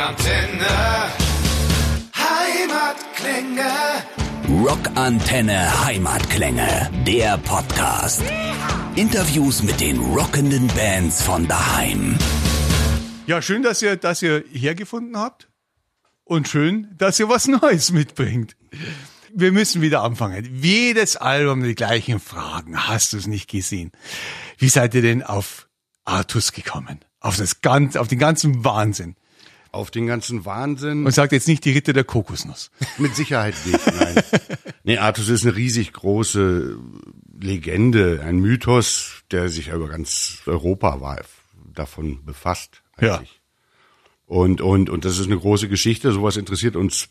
Rockantenne. Heimatklänge. Rockantenne Heimatklänge, der Podcast. Interviews mit den rockenden Bands von daheim. Ja, schön, dass ihr, dass ihr hergefunden habt. Und schön, dass ihr was Neues mitbringt. Wir müssen wieder anfangen. Jedes Album die gleichen Fragen. Hast du es nicht gesehen? Wie seid ihr denn auf Artus gekommen? Auf das ganz, auf den ganzen Wahnsinn. Auf den ganzen Wahnsinn. Und sagt jetzt nicht die Ritter der Kokosnuss. Mit Sicherheit nicht, nein. nee, Artus ist eine riesig große Legende, ein Mythos, der sich über ganz Europa war, davon befasst. Ja. Und, und, und das ist eine große Geschichte. Sowas interessiert uns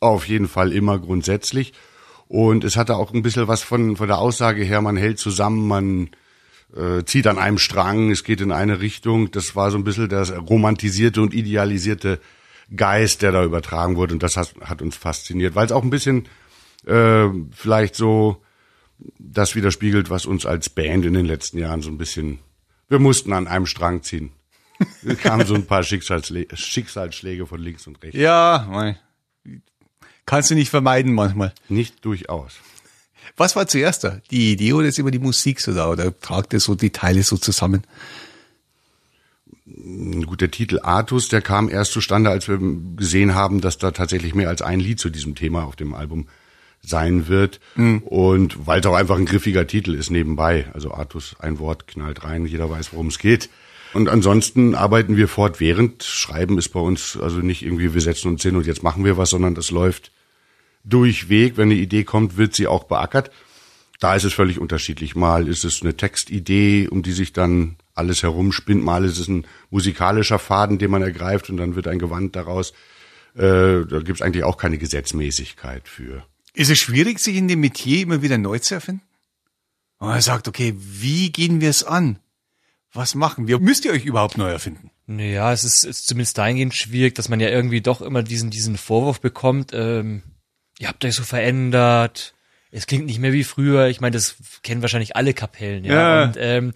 auf jeden Fall immer grundsätzlich. Und es hatte auch ein bisschen was von, von der Aussage her, man hält zusammen, man äh, zieht an einem Strang, es geht in eine Richtung. Das war so ein bisschen das romantisierte und idealisierte Geist, der da übertragen wurde. Und das hat, hat uns fasziniert, weil es auch ein bisschen äh, vielleicht so das widerspiegelt, was uns als Band in den letzten Jahren so ein bisschen, wir mussten an einem Strang ziehen. Es kamen so ein paar Schicksalsschläge, Schicksalsschläge von links und rechts. Ja, kannst du nicht vermeiden manchmal. Nicht durchaus. Was war zuerst da? Die Idee oder ist immer die Musik so da? Oder tragt ihr so die Teile so zusammen? Gut, der Titel Artus, der kam erst zustande, als wir gesehen haben, dass da tatsächlich mehr als ein Lied zu diesem Thema auf dem Album sein wird. Mhm. Und weil es auch einfach ein griffiger Titel ist nebenbei. Also Artus, ein Wort, knallt rein, jeder weiß, worum es geht. Und ansonsten arbeiten wir fortwährend. Schreiben ist bei uns also nicht irgendwie, wir setzen uns hin und jetzt machen wir was, sondern das läuft durchweg. Wenn eine Idee kommt, wird sie auch beackert. Da ist es völlig unterschiedlich. Mal ist es eine Textidee, um die sich dann alles herumspinnt. Mal ist es ein musikalischer Faden, den man ergreift und dann wird ein Gewand daraus. Äh, da gibt es eigentlich auch keine Gesetzmäßigkeit für. Ist es schwierig, sich in dem Metier immer wieder neu zu erfinden? Und er sagt, okay, wie gehen wir es an? Was machen wir? Müsst ihr euch überhaupt neu erfinden? Naja, es ist, ist zumindest dahingehend schwierig, dass man ja irgendwie doch immer diesen, diesen Vorwurf bekommt, ähm, ihr habt euch so verändert, es klingt nicht mehr wie früher. Ich meine, das kennen wahrscheinlich alle Kapellen, ja. ja. Und, ähm,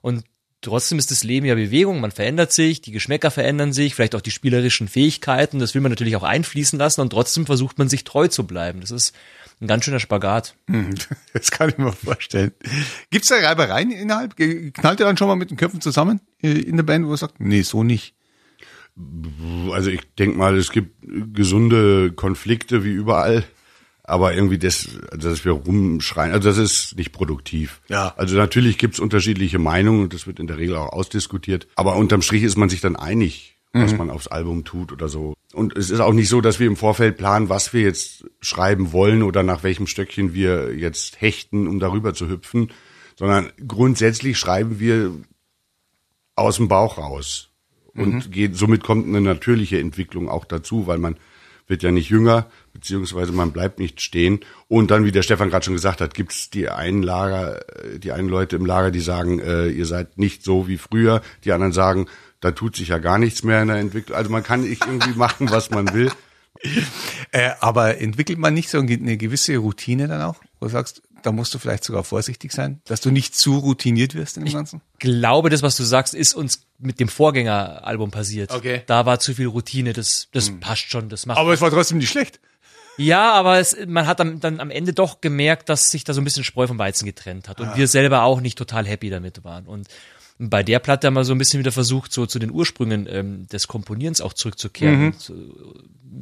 und trotzdem ist das Leben ja Bewegung, man verändert sich, die Geschmäcker verändern sich, vielleicht auch die spielerischen Fähigkeiten, das will man natürlich auch einfließen lassen und trotzdem versucht man sich treu zu bleiben. Das ist ein ganz schöner Spagat. Hm, das kann ich mir vorstellen. Gibt's da Reibereien innerhalb? Knallt ihr dann schon mal mit den Köpfen zusammen äh, in der Band, wo ihr sagt, nee, so nicht? Also ich denke mal, es gibt gesunde Konflikte wie überall, aber irgendwie das, dass wir rumschreien, also das ist nicht produktiv. Ja. Also natürlich gibt's unterschiedliche Meinungen und das wird in der Regel auch ausdiskutiert, aber unterm Strich ist man sich dann einig, was mhm. man aufs Album tut oder so. Und es ist auch nicht so, dass wir im Vorfeld planen, was wir jetzt schreiben wollen oder nach welchem Stöckchen wir jetzt hechten, um darüber zu hüpfen, sondern grundsätzlich schreiben wir aus dem Bauch raus. Und mhm. geht, somit kommt eine natürliche Entwicklung auch dazu, weil man wird ja nicht jünger, beziehungsweise man bleibt nicht stehen. Und dann, wie der Stefan gerade schon gesagt hat, gibt es die einen Lager, äh, die einen Leute im Lager, die sagen, äh, ihr seid nicht so wie früher. Die anderen sagen, da tut sich ja gar nichts mehr in der Entwicklung. Also man kann nicht irgendwie machen, was man will. Äh, aber entwickelt man nicht so eine gewisse Routine dann auch, wo du sagst, da musst du vielleicht sogar vorsichtig sein, dass du nicht zu routiniert wirst in dem Ganzen? Ich glaube, das, was du sagst, ist uns mit dem Vorgängeralbum passiert. Okay. Da war zu viel Routine, das, das hm. passt schon, das macht. Aber es war trotzdem nicht schlecht. Ja, aber es, man hat dann, dann am Ende doch gemerkt, dass sich da so ein bisschen Spreu vom Weizen getrennt hat und ah. wir selber auch nicht total happy damit waren. Und bei der Platte haben wir so ein bisschen wieder versucht, so zu den Ursprüngen ähm, des Komponierens auch zurückzukehren. Mhm. Äh,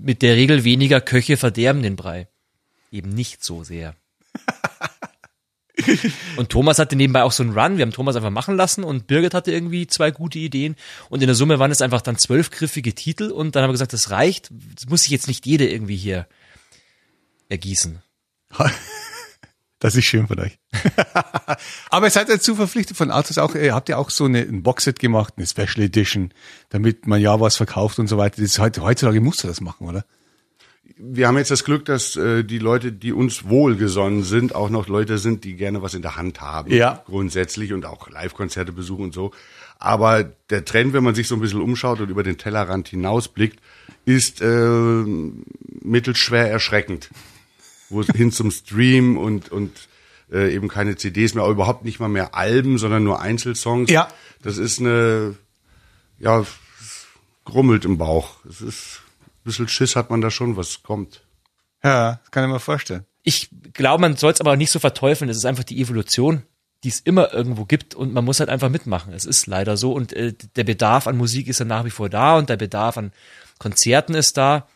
mit der Regel weniger Köche verderben den Brei. Eben nicht so sehr. Und Thomas hatte nebenbei auch so einen Run. Wir haben Thomas einfach machen lassen und Birgit hatte irgendwie zwei gute Ideen. Und in der Summe waren es einfach dann zwölf griffige Titel. Und dann haben wir gesagt, das reicht. Das muss sich jetzt nicht jede irgendwie hier ergießen. Das ist schön von euch. Aber ihr seid dazu verpflichtet von Autos auch, ihr habt ja auch so eine, ein Boxset gemacht, eine Special Edition, damit man ja was verkauft und so weiter. Das ist heute, heutzutage musst du das machen, oder? Wir haben jetzt das Glück, dass äh, die Leute, die uns wohlgesonnen sind, auch noch Leute sind, die gerne was in der Hand haben. Ja. Grundsätzlich und auch Live-Konzerte besuchen und so. Aber der Trend, wenn man sich so ein bisschen umschaut und über den Tellerrand hinausblickt, ist äh, mittelschwer erschreckend wo hin zum Stream und und äh, eben keine CDs mehr, aber überhaupt nicht mal mehr Alben, sondern nur Einzelsongs. Ja. Das ist eine ja grummelt im Bauch. Es ist, bisschen Schiss hat man da schon, was kommt. Ja, das kann ich mir vorstellen. Ich glaube, man soll es aber nicht so verteufeln. Es ist einfach die Evolution, die es immer irgendwo gibt und man muss halt einfach mitmachen. Es ist leider so und äh, der Bedarf an Musik ist ja nach wie vor da und der Bedarf an Konzerten ist da.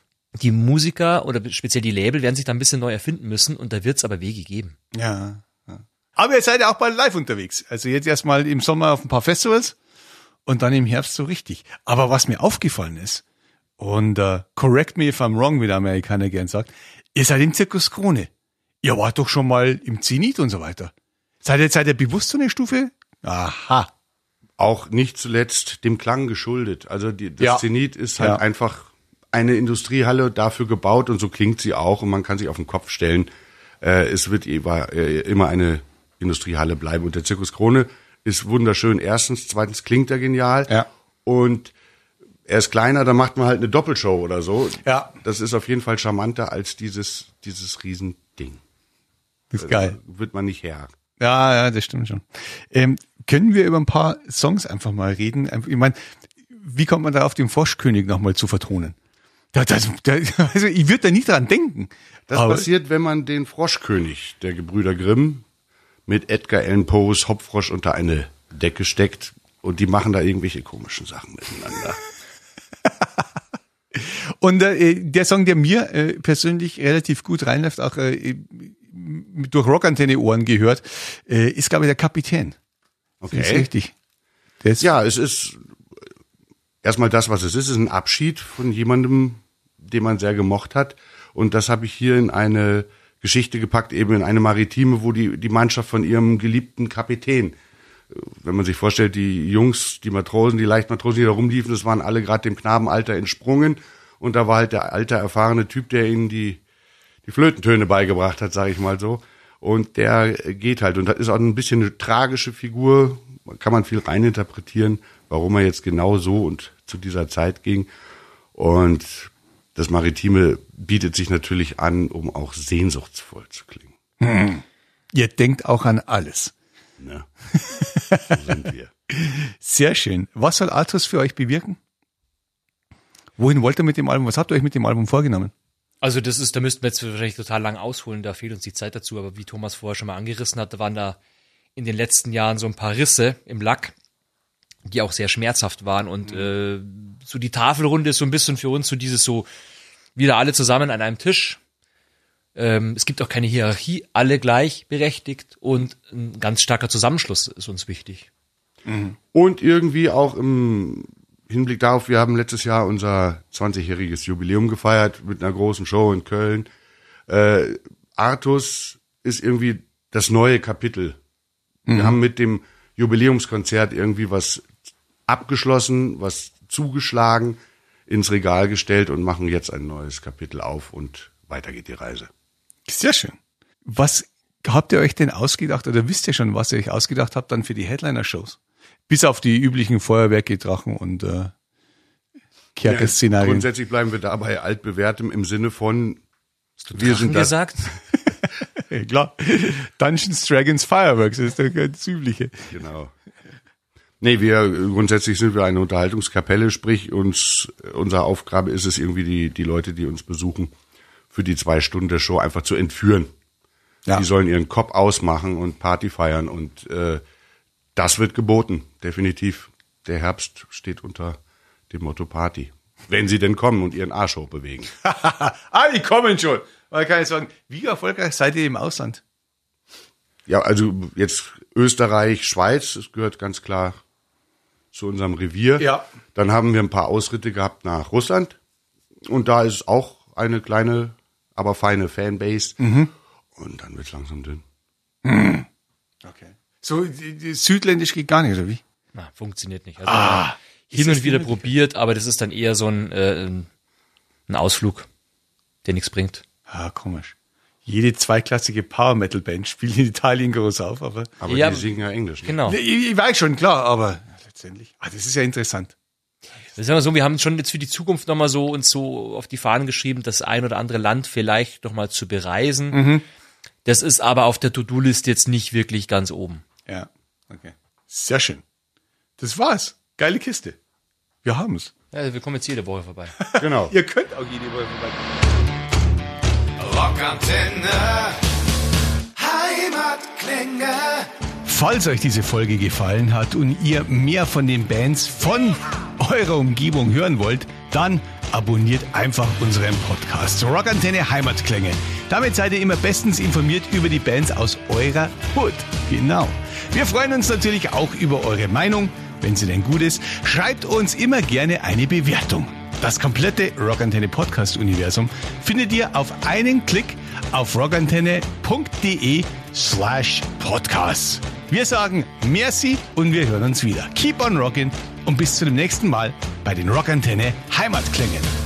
Die Musiker oder speziell die Label werden sich da ein bisschen neu erfinden müssen und da wird es aber Wege geben. Ja, ja. Aber ihr seid ja auch bald live unterwegs. Also jetzt erstmal im Sommer auf ein paar Festivals und dann im Herbst so richtig. Aber was mir aufgefallen ist, und uh, correct me if I'm wrong, wie der Amerikaner gern sagt, ihr seid im Zirkus Krone. Ihr wart doch schon mal im Zenit und so weiter. Seid ihr, seid ihr bewusst so eine Stufe? Aha. Auch nicht zuletzt dem Klang geschuldet. Also die, das Ja. Zenit ist halt Ja. einfach eine Industriehalle dafür gebaut und so klingt sie auch und man kann sich auf den Kopf stellen. Äh, es wird immer, äh, immer eine Industriehalle bleiben und der Zirkus Krone ist wunderschön. Erstens, zweitens klingt er genial Ja. und er ist kleiner, dann macht man halt eine Doppelshow oder so. Ja. Das ist auf jeden Fall charmanter als dieses, dieses Riesending. Das ist geil. Wird man nicht her. Ja, ja, das stimmt schon. Ähm, können wir über ein paar Songs einfach mal reden? Ich meine, wie kommt man darauf, den Froschkönig nochmal zu vertonen? Da, das, da, also ich würde da nie dran denken. Das Aber- passiert, wenn man den Froschkönig der Gebrüder Grimm mit Edgar Allan Poes Hopfrosch unter eine Decke steckt und die machen da irgendwelche komischen Sachen miteinander. Und äh, der Song, der mir äh, persönlich relativ gut reinläuft, auch äh, durch Rockantenne-Ohren gehört, äh, ist, glaube ich, der Kapitän. Das ist Okay. richtig. Ist, Ja, es ist erstmal das, was es ist, es ist ein Abschied von jemandem, den man sehr gemocht hat. Und das habe ich hier in eine Geschichte gepackt, eben in eine Maritime, wo die, die Mannschaft von ihrem geliebten Kapitän, äh, wenn man sich vorstellt, die Jungs, die Matrosen, die Leichtmatrosen, die da rumliefen, das waren alle gerade dem Knabenalter entsprungen. Und da war halt der alte, erfahrene Typ, der ihnen die, die Flötentöne beigebracht hat, sage ich mal so. Und der geht halt. Und das ist auch ein bisschen eine tragische Figur. Kann man viel reininterpretieren, warum er jetzt genau so und zu dieser Zeit ging. Und das Maritime bietet sich natürlich an, um auch sehnsuchtsvoll zu klingen. Ihr denkt auch an alles. Ne? So sind wir. Sehr schön. Was soll Artus für euch bewirken? Wohin wollt ihr mit dem Album? Was habt ihr euch mit dem Album vorgenommen? Also das ist, da müssten wir jetzt wahrscheinlich total lang ausholen, da fehlt uns die Zeit dazu, aber wie Thomas vorher schon mal angerissen hat, da waren da in den letzten Jahren so ein paar Risse im Lack, die auch sehr schmerzhaft waren und äh, so die Tafelrunde ist so ein bisschen für uns so dieses so wieder alle zusammen an einem Tisch. Ähm, es gibt auch keine Hierarchie, alle gleichberechtigt und ein ganz starker Zusammenschluss ist uns wichtig. Und irgendwie auch im Hinblick darauf, wir haben letztes Jahr unser 20-jähriges Jubiläum gefeiert mit einer großen Show in Köln. Äh, Artus ist irgendwie das neue Kapitel. Wir haben mit dem Jubiläumskonzert irgendwie was abgeschlossen, was zugeschlagen, ins Regal gestellt und machen jetzt ein neues Kapitel auf und weiter geht die Reise. Sehr schön. Was habt ihr euch denn ausgedacht oder wisst ihr schon, was ihr euch ausgedacht habt dann für die Headliner-Shows? Bis auf die üblichen Feuerwerke, Drachen und äh, Kerker-Szenarien. Grundsätzlich bleiben wir dabei altbewährtem im Sinne von wir sind das, gesagt. Ja, klar. Dungeons, Dragons, Fireworks ist das ganz übliche. Genau. Nee, wir grundsätzlich sind wir eine Unterhaltungskapelle, sprich uns unsere Aufgabe ist es irgendwie die die Leute, die uns besuchen, für die zwei Stunden der Show einfach zu entführen. Ja. Die sollen ihren Kopf ausmachen und Party feiern und äh, das wird geboten, definitiv. Der Herbst steht unter dem Motto Party, wenn sie denn kommen und ihren Arsch hochbewegen. ah, die kommen schon. Man kann jetzt sagen, wie erfolgreich seid ihr im Ausland? Ja, also jetzt Österreich, Schweiz, das gehört ganz klar zu unserem Revier. Ja. Dann haben wir ein paar Ausritte gehabt nach Russland. Und da ist auch eine kleine, aber feine Fanbase. Mhm. Und dann wird's langsam dünn. Okay. So, Südländisch geht gar nicht, oder wie? Na, funktioniert nicht. Also, hin und wieder probiert, aber das ist dann eher so ein, äh, ein Ausflug, der nichts bringt. Ah, komisch. Jede zweiklassige Power-Metal-Band spielt in Italien groß auf, aber... Aber Ja, die singen ja Englisch. Ne? Genau. Ich, ich weiß schon, klar, aber letztendlich. Ah, das ist ja interessant. Das sagen wir so, wir haben schon jetzt für die Zukunft nochmal so uns so auf die Fahnen geschrieben, das ein oder andere Land vielleicht nochmal zu bereisen. Das ist aber auf der To-Do-Liste jetzt nicht wirklich ganz oben. Ja, okay. Sehr schön. Das war's. Geile Kiste. Wir haben's. Ja, wir kommen jetzt jede Woche vorbei. Genau. Ihr könnt auch jede Woche vorbeikommen. Rockantenne. Heimatklänge. Falls euch diese Folge gefallen hat und ihr mehr von den Bands von eurer Umgebung hören wollt, dann abonniert einfach unseren Podcast Rockantenne Heimatklänge. Damit seid ihr immer bestens informiert über die Bands aus eurer Hood. Genau. Wir freuen uns natürlich auch über eure Meinung, wenn sie denn gut ist. Schreibt uns immer gerne eine Bewertung. Das komplette Rockantenne Podcast Universum findet ihr auf einen Klick auf rockantenne.de slash podcast. Wir sagen merci und wir hören uns wieder. Keep on rockin' und bis zu dem nächsten Mal bei den Rockantenne Heimatklängen.